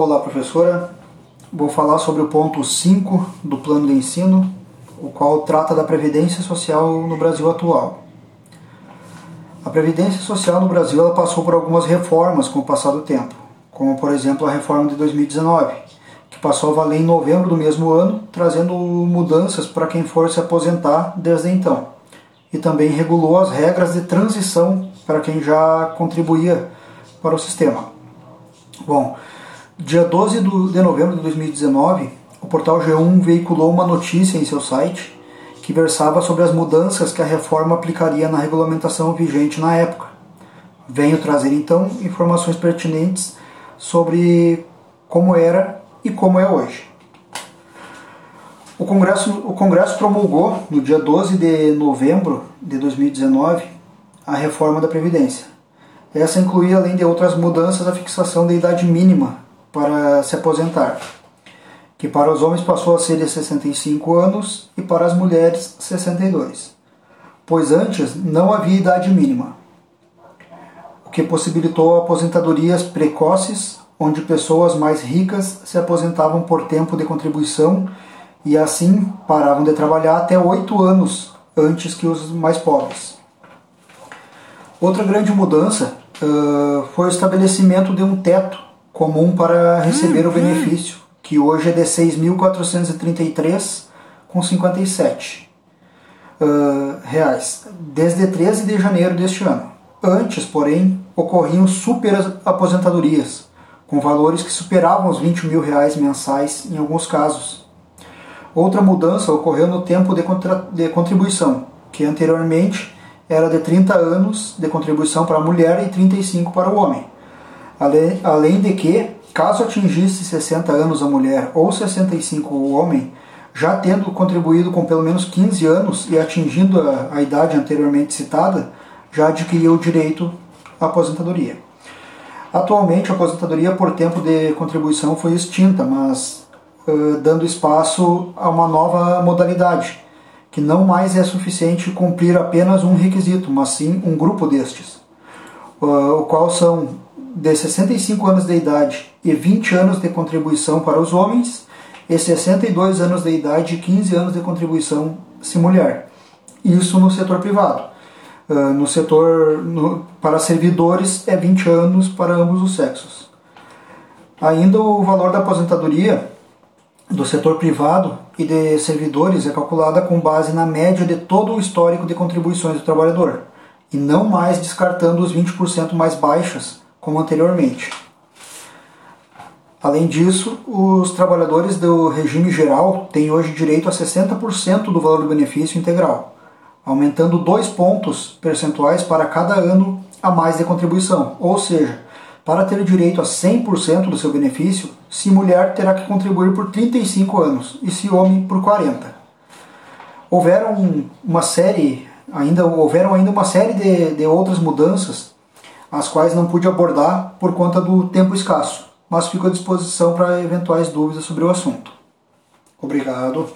Olá, professora. Vou falar sobre o ponto 5 do plano de ensino, o qual trata da previdência social no Brasil atual. A previdência social no Brasil ela passou por algumas reformas com o passar do tempo, como por exemplo a reforma de 2019, que passou a valer em novembro do mesmo ano, trazendo mudanças para quem for se aposentar desde então. E também regulou as regras de transição para quem já contribuía para o sistema. Bom, Dia 12 de novembro de 2019, o portal G1 veiculou uma notícia em seu site que versava sobre as mudanças que a reforma aplicaria na regulamentação vigente na época. Venho trazer então informações pertinentes sobre como era e como é hoje. O Congresso, o Congresso promulgou, no dia 12 de novembro de 2019, a reforma da Previdência. Essa incluía, além de outras mudanças, a fixação da idade mínima para se aposentar, que para os homens passou a ser de 65 anos e para as mulheres 62, pois antes não havia idade mínima, o que possibilitou aposentadorias precoces, onde pessoas mais ricas se aposentavam por tempo de contribuição e assim paravam de trabalhar até oito anos antes que os mais pobres. Outra grande mudança uh, foi o estabelecimento de um teto comum para receber o hum, hum. benefício, que hoje é de 6.433,57 uh, reais, desde 13 de janeiro deste ano. Antes, porém, ocorriam super aposentadorias, com valores que superavam os 20 mil reais mensais em alguns casos. Outra mudança ocorreu no tempo de, de contribuição, que anteriormente era de 30 anos de contribuição para a mulher e 35 para o homem Além, além de que, caso atingisse 60 anos a mulher ou 65 o homem, já tendo contribuído com pelo menos 15 anos e atingindo a, a idade anteriormente citada, já adquiriu o direito à aposentadoria. Atualmente, a aposentadoria por tempo de contribuição foi extinta, mas uh, dando espaço a uma nova modalidade, que não mais é suficiente cumprir apenas um requisito, mas sim um grupo destes, uh, o qual são de 65 anos de idade e 20 anos de contribuição para os homens, e 62 anos de idade e 15 anos de contribuição se mulher. Isso no setor privado. Uh, no setor no, para servidores é 20 anos para ambos os sexos. Ainda o valor da aposentadoria do setor privado e de servidores é calculada com base na média de todo o histórico de contribuições do trabalhador, e não mais descartando os 20% mais baixas como anteriormente. Além disso, os trabalhadores do regime geral têm hoje direito a 60% do valor do benefício integral, aumentando dois pontos percentuais para cada ano a mais de contribuição, ou seja, para ter direito a 100% do seu benefício, se mulher terá que contribuir por 35 anos e se homem por 40. Houveram uma série, ainda houveram ainda uma série de, de outras mudanças as quais não pude abordar por conta do tempo escasso, mas fico à disposição para eventuais dúvidas sobre o assunto. Obrigado.